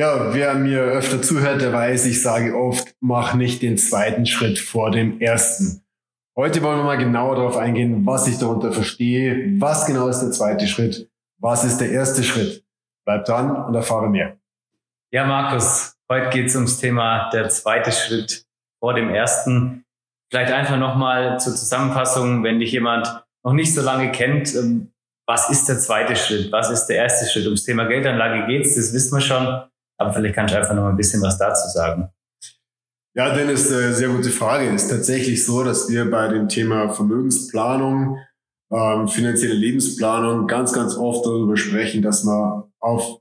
Ja, wer mir öfter zuhört, der weiß, ich sage oft, mach nicht den zweiten Schritt vor dem ersten. Heute wollen wir mal genauer darauf eingehen, was ich darunter verstehe, was genau ist der zweite Schritt, was ist der erste Schritt. Bleib dran und erfahre mehr. Ja, Markus, heute geht es ums Thema der zweite Schritt vor dem ersten. Vielleicht einfach nochmal zur Zusammenfassung, wenn dich jemand noch nicht so lange kennt, ähm, was ist der zweite Schritt, was ist der erste Schritt? Ums Thema Geldanlage geht's, das wissen wir schon, aber vielleicht kannst du einfach noch ein bisschen was dazu sagen. Ja, Dennis, äh, sehr gute Frage. Ist tatsächlich so, dass wir bei dem Thema Vermögensplanung, ähm, finanzielle Lebensplanung ganz, ganz oft darüber sprechen, dass man auf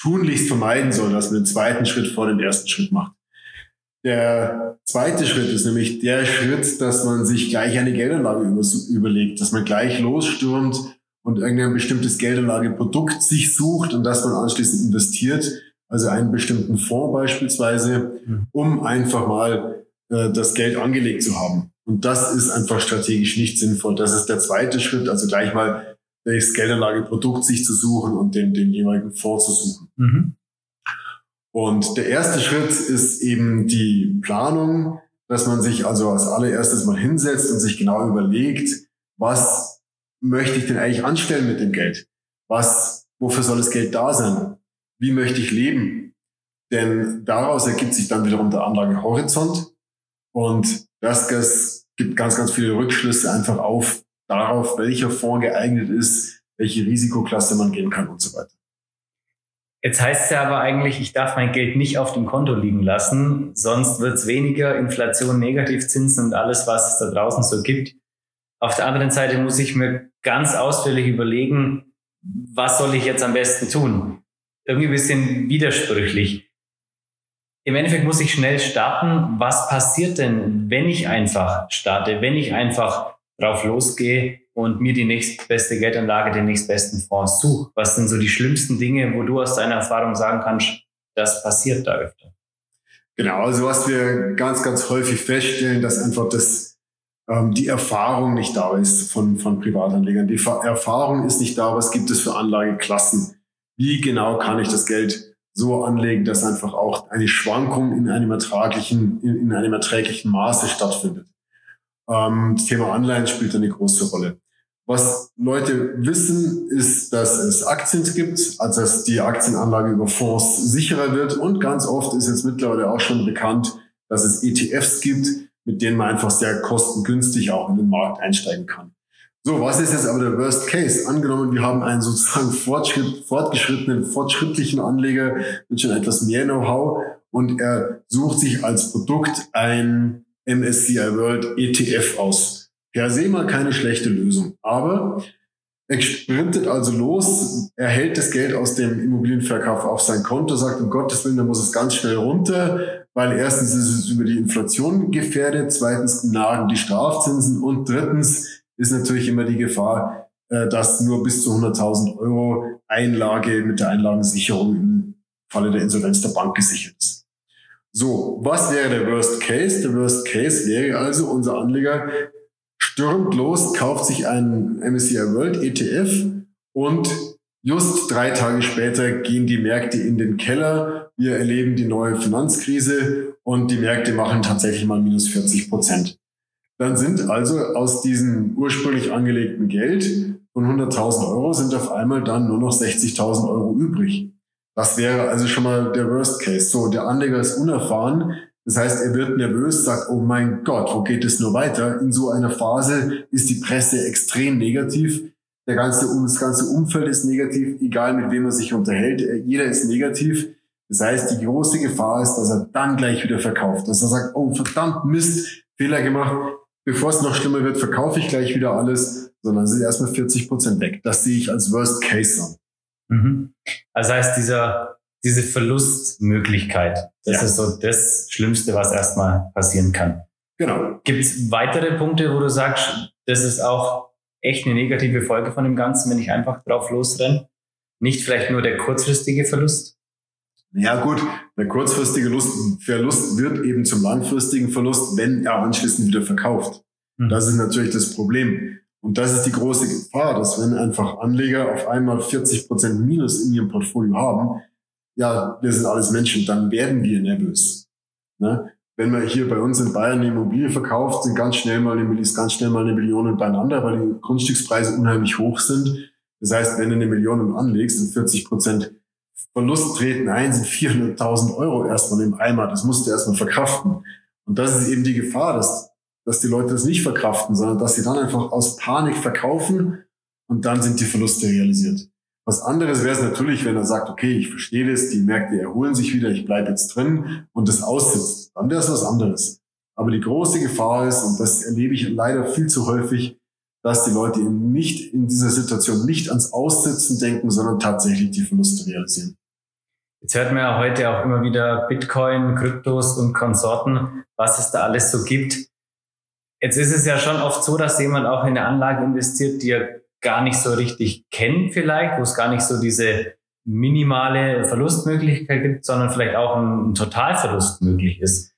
tunlichst vermeiden soll, dass man den zweiten Schritt vor dem ersten Schritt macht. Der zweite Schritt ist nämlich der Schritt, dass man sich gleich eine Geldanlage überlegt, dass man gleich losstürmt und irgendein bestimmtes Geldanlageprodukt sich sucht und das man anschließend investiert also einen bestimmten Fonds beispielsweise, mhm. um einfach mal äh, das Geld angelegt zu haben. Und das ist einfach strategisch nicht sinnvoll. Das ist der zweite Schritt, also gleich mal das Geldanlageprodukt sich zu suchen und den, den jeweiligen Fonds zu suchen. Mhm. Und der erste Schritt ist eben die Planung, dass man sich also als allererstes mal hinsetzt und sich genau überlegt, was möchte ich denn eigentlich anstellen mit dem Geld? Was, wofür soll das Geld da sein? Wie möchte ich leben? Denn daraus ergibt sich dann wiederum der Anlagehorizont und das, das gibt ganz, ganz viele Rückschlüsse einfach auf darauf, welcher Fonds geeignet ist, welche Risikoklasse man gehen kann und so weiter. Jetzt heißt es ja aber eigentlich, ich darf mein Geld nicht auf dem Konto liegen lassen, sonst wird es weniger, Inflation, Negativzinsen und alles, was es da draußen so gibt. Auf der anderen Seite muss ich mir ganz ausführlich überlegen, was soll ich jetzt am besten tun? Irgendwie ein bisschen widersprüchlich. Im Endeffekt muss ich schnell starten. Was passiert denn, wenn ich einfach starte, wenn ich einfach drauf losgehe und mir die nächstbeste Geldanlage, den nächstbesten Fonds suche? Was sind so die schlimmsten Dinge, wo du aus deiner Erfahrung sagen kannst, das passiert da öfter? Genau, also was wir ganz, ganz häufig feststellen, dass einfach das, ähm, die Erfahrung nicht da ist von, von Privatanlegern. Die Erfahrung ist nicht da, was gibt es für Anlageklassen wie genau kann ich das Geld so anlegen, dass einfach auch eine Schwankung in einem ertraglichen, in, in einem erträglichen Maße stattfindet. Ähm, das Thema Anleihen spielt eine große Rolle. Was Leute wissen, ist, dass es Aktien gibt, also dass die Aktienanlage über Fonds sicherer wird. Und ganz oft ist jetzt mittlerweile auch schon bekannt, dass es ETFs gibt, mit denen man einfach sehr kostengünstig auch in den Markt einsteigen kann. So, was ist jetzt aber der Worst Case? Angenommen, wir haben einen sozusagen Fortschritt, fortgeschrittenen, fortschrittlichen Anleger mit schon etwas mehr Know-how und er sucht sich als Produkt ein MSCI World ETF aus. Per se mal keine schlechte Lösung. Aber er sprintet also los, er hält das Geld aus dem Immobilienverkauf auf sein Konto, sagt, um Gottes Willen, da muss es ganz schnell runter, weil erstens ist es über die Inflation gefährdet, zweitens nagen die Strafzinsen und drittens ist natürlich immer die Gefahr, äh, dass nur bis zu 100.000 Euro Einlage mit der Einlagensicherung im Falle der Insolvenz der Bank gesichert ist. So, was wäre der Worst Case? Der Worst Case wäre also, unser Anleger stürmt los, kauft sich einen MSCI World ETF und just drei Tage später gehen die Märkte in den Keller. Wir erleben die neue Finanzkrise und die Märkte machen tatsächlich mal minus 40 Prozent. Dann sind also aus diesem ursprünglich angelegten Geld von 100.000 Euro sind auf einmal dann nur noch 60.000 Euro übrig. Das wäre also schon mal der Worst Case. So, der Anleger ist unerfahren. Das heißt, er wird nervös, sagt, oh mein Gott, wo geht es nur weiter? In so einer Phase ist die Presse extrem negativ. Der ganze, das ganze Umfeld ist negativ, egal mit wem er sich unterhält. Jeder ist negativ. Das heißt, die große Gefahr ist, dass er dann gleich wieder verkauft. Dass er sagt, oh verdammt Mist, Fehler gemacht bevor es noch schlimmer wird, verkaufe ich gleich wieder alles, sondern sind erstmal 40 Prozent weg. Das sehe ich als Worst Case an. Mhm. Also heißt dieser, diese Verlustmöglichkeit, das ja. ist so das Schlimmste, was erstmal passieren kann. Genau. Gibt es weitere Punkte, wo du sagst, das ist auch echt eine negative Folge von dem Ganzen, wenn ich einfach drauf losrenne? Nicht vielleicht nur der kurzfristige Verlust? Ja gut, der kurzfristige Lust, Verlust wird eben zum langfristigen Verlust, wenn er anschließend wieder verkauft. Mhm. Das ist natürlich das Problem. Und das ist die große Gefahr, dass wenn einfach Anleger auf einmal 40 Prozent Minus in ihrem Portfolio haben, ja, wir sind alles Menschen, dann werden wir nervös. Ne? Wenn man hier bei uns in Bayern eine Immobilie verkauft, sind ganz schnell mal eine, ist ganz schnell mal eine Million beieinander, weil die Grundstückspreise unheimlich hoch sind. Das heißt, wenn du eine Million anlegst und 40 Prozent Verlust treten ein, sind 400.000 Euro erstmal im Eimer. Das musst du erstmal verkraften. Und das ist eben die Gefahr, dass, dass die Leute das nicht verkraften, sondern dass sie dann einfach aus Panik verkaufen und dann sind die Verluste realisiert. Was anderes wäre es natürlich, wenn er sagt, okay, ich verstehe das, die Märkte erholen sich wieder, ich bleibe jetzt drin und das aussitzt. Dann wäre es was anderes. Aber die große Gefahr ist, und das erlebe ich leider viel zu häufig, dass die Leute eben nicht in dieser Situation nicht ans Aussitzen denken, sondern tatsächlich die Verluste realisieren. Jetzt hört man ja heute auch immer wieder Bitcoin, Kryptos und Konsorten, was es da alles so gibt. Jetzt ist es ja schon oft so, dass jemand auch in eine Anlage investiert, die er gar nicht so richtig kennt vielleicht, wo es gar nicht so diese minimale Verlustmöglichkeit gibt, sondern vielleicht auch ein, Totalverlust möglich ist.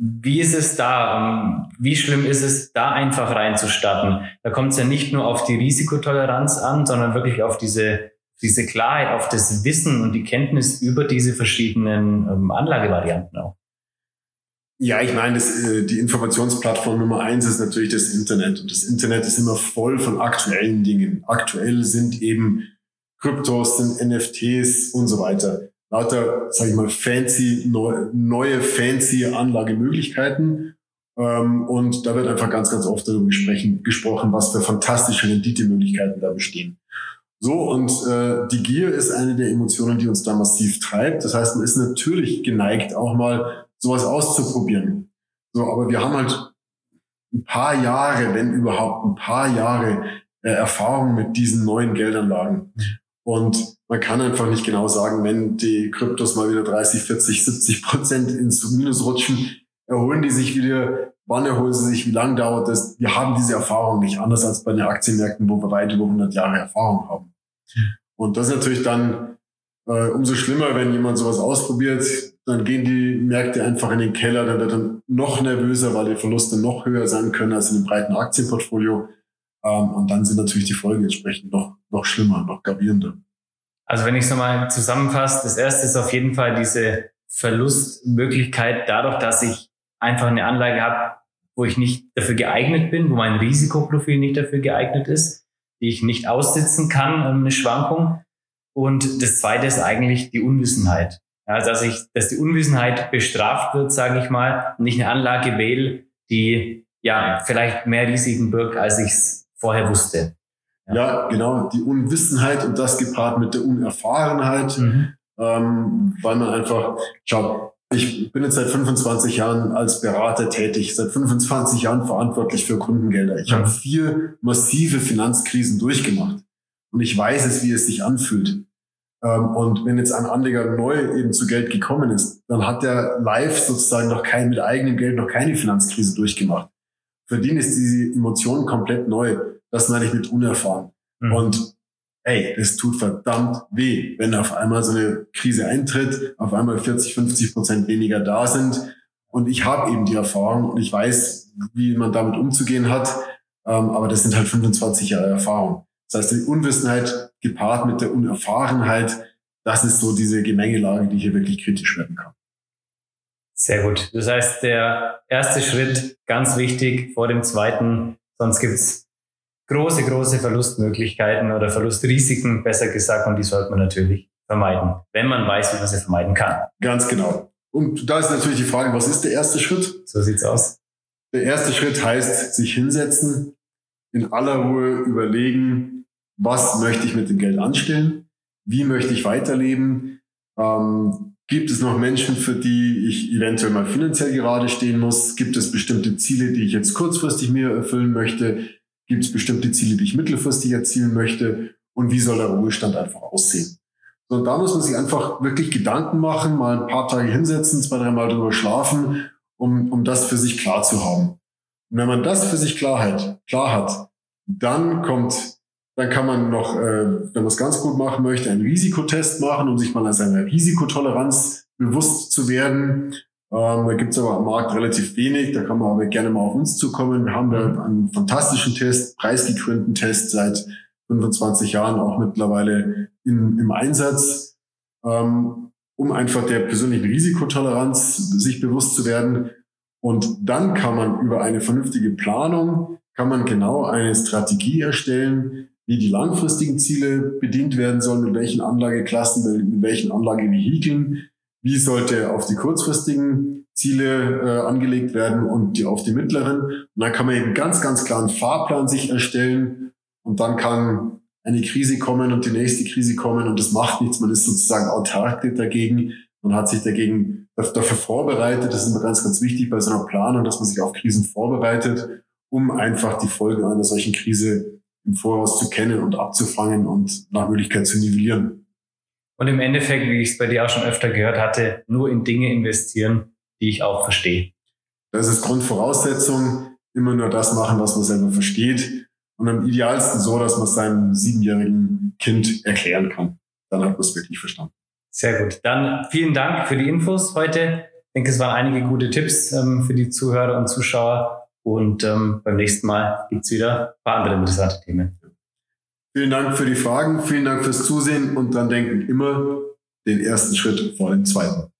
Wie ist es da? Ähm, wie schlimm ist es, da einfach reinzustarten? Da kommt es ja nicht nur auf die Risikotoleranz an, sondern wirklich auf diese, diese Klarheit, auf das Wissen und die Kenntnis über diese verschiedenen ähm, Anlagevarianten auch. Ja, ich meine, das, äh, die Informationsplattform Nummer eins ist natürlich das Internet. Und das Internet ist immer voll von aktuellen Dingen. Aktuell sind eben Kryptos, sind NFTs und so weiter. Lauter, sage ich mal, fancy, neu, neue fancy Anlagemöglichkeiten. Ähm, und da wird einfach ganz, ganz oft darüber gesprochen, gesprochen was für fantastische Renditemöglichkeiten da bestehen. So, und äh, die Gier ist eine der Emotionen, die uns da massiv treibt. Das heißt, man ist natürlich geneigt, auch mal sowas auszuprobieren. So, aber wir haben halt ein paar Jahre, wenn überhaupt ein paar Jahre äh, Erfahrung mit diesen neuen Geldanlagen. Und man kann einfach nicht genau sagen, wenn die Kryptos mal wieder 30, 40, 70 Prozent ins Minus rutschen, erholen die sich wieder, wann erholen sie sich, wie lange dauert das? Wir haben diese Erfahrung nicht, anders als bei den Aktienmärkten, wo wir weit über 100 Jahre Erfahrung haben. Und das ist natürlich dann äh, umso schlimmer, wenn jemand sowas ausprobiert, dann gehen die Märkte einfach in den Keller, dann wird er noch nervöser, weil die Verluste noch höher sein können als in einem breiten Aktienportfolio. Ähm, und dann sind natürlich die Folgen entsprechend noch, noch schlimmer, noch gravierender. Also wenn ich es nochmal zusammenfasse, das erste ist auf jeden Fall diese Verlustmöglichkeit dadurch, dass ich einfach eine Anlage habe, wo ich nicht dafür geeignet bin, wo mein Risikoprofil nicht dafür geeignet ist, die ich nicht aussitzen kann, eine Schwankung. Und das zweite ist eigentlich die Unwissenheit. Ja, dass ich, dass die Unwissenheit bestraft wird, sage ich mal, und ich eine Anlage wähle, die ja vielleicht mehr Risiken birgt, als ich es vorher wusste. Ja. ja. genau, die Unwissenheit und das gepaart mit der Unerfahrenheit, mhm. ähm, weil man einfach, schau, ich bin jetzt seit 25 Jahren als Berater tätig, seit 25 Jahren verantwortlich für Kundengelder. Ich mhm. habe vier massive Finanzkrisen durchgemacht und ich weiß es, wie es sich anfühlt. Ähm, und wenn jetzt ein Anleger neu eben zu Geld gekommen ist, dann hat der live sozusagen noch kein, mit eigenem Geld noch keine Finanzkrise durchgemacht. Für den ist diese Emotion komplett neu. Das meine ich mit unerfahren. Mhm. Und ey, es tut verdammt weh, wenn auf einmal so eine Krise eintritt, auf einmal 40, 50 Prozent weniger da sind. Und ich habe eben die Erfahrung und ich weiß, wie man damit umzugehen hat. Ähm, aber das sind halt 25 Jahre Erfahrung. Das heißt, die Unwissenheit gepaart mit der Unerfahrenheit, das ist so diese Gemengelage, die hier wirklich kritisch werden kann. Sehr gut. Das heißt, der erste Schritt, ganz wichtig vor dem zweiten, sonst gibt's große, große Verlustmöglichkeiten oder Verlustrisiken, besser gesagt, und die sollte man natürlich vermeiden, wenn man weiß, wie man sie vermeiden kann. Ganz genau. Und da ist natürlich die Frage, was ist der erste Schritt? So sieht's aus. Der erste Schritt heißt, sich hinsetzen, in aller Ruhe überlegen, was möchte ich mit dem Geld anstellen, wie möchte ich weiterleben, ähm, gibt es noch Menschen, für die ich eventuell mal finanziell gerade stehen muss, gibt es bestimmte Ziele, die ich jetzt kurzfristig mir erfüllen möchte, gibt es bestimmte Ziele, die ich mittelfristig erzielen möchte und wie soll der Ruhestand einfach aussehen. Und da muss man sich einfach wirklich Gedanken machen, mal ein paar Tage hinsetzen, zwei, dreimal drüber schlafen, um, um das für sich klar zu haben. Und wenn man das für sich klar hat, klar hat, dann kommt dann kann man noch, äh, wenn man es ganz gut machen möchte, einen Risikotest machen, um sich mal an seiner Risikotoleranz bewusst zu werden. Ähm, da gibt es aber am Markt relativ wenig, da kann man aber gerne mal auf uns zukommen. Wir haben da einen fantastischen Test, preisgekrönten Test seit 25 Jahren auch mittlerweile in, im Einsatz. Ähm, um einfach der persönlichen Risikotoleranz sich bewusst zu werden. Und dann kann man über eine vernünftige Planung, kann man genau eine Strategie erstellen, wie die langfristigen Ziele bedient werden sollen, mit welchen Anlageklassen, mit welchen Anlagevehikeln, wie sollte auf die kurzfristigen Ziele äh, angelegt werden und die auf die mittleren. Und dann kann man eben ganz, ganz klar einen Fahrplan sich erstellen und dann kann eine Krise kommen und die nächste Krise kommen und das macht nichts. Man ist sozusagen autark dagegen. Man hat sich dagegen dafür vorbereitet. Das ist immer ganz, ganz wichtig bei so einer Planung, dass man sich auf Krisen vorbereitet, um einfach die Folgen einer solchen Krise im Voraus zu kennen und abzufangen und nach Möglichkeit zu nivellieren. Und im Endeffekt, wie ich es bei dir auch schon öfter gehört hatte, nur in Dinge investieren, die ich auch verstehe. Das ist Grundvoraussetzung. Immer nur das machen, was man selber versteht. Und am idealsten so, dass man seinem siebenjährigen Kind erklären kann. Dann hat man es wirklich verstanden. Sehr gut. Dann vielen Dank für die Infos heute. Ich denke, es waren einige gute Tipps ähm, für die Zuhörer und Zuschauer. Und ähm, beim nächsten Mal gibt's wieder ein paar andere interessante Themen. Vielen Dank für die Fragen, vielen Dank fürs Zusehen und dann denken, immer den ersten Schritt vor dem zweiten.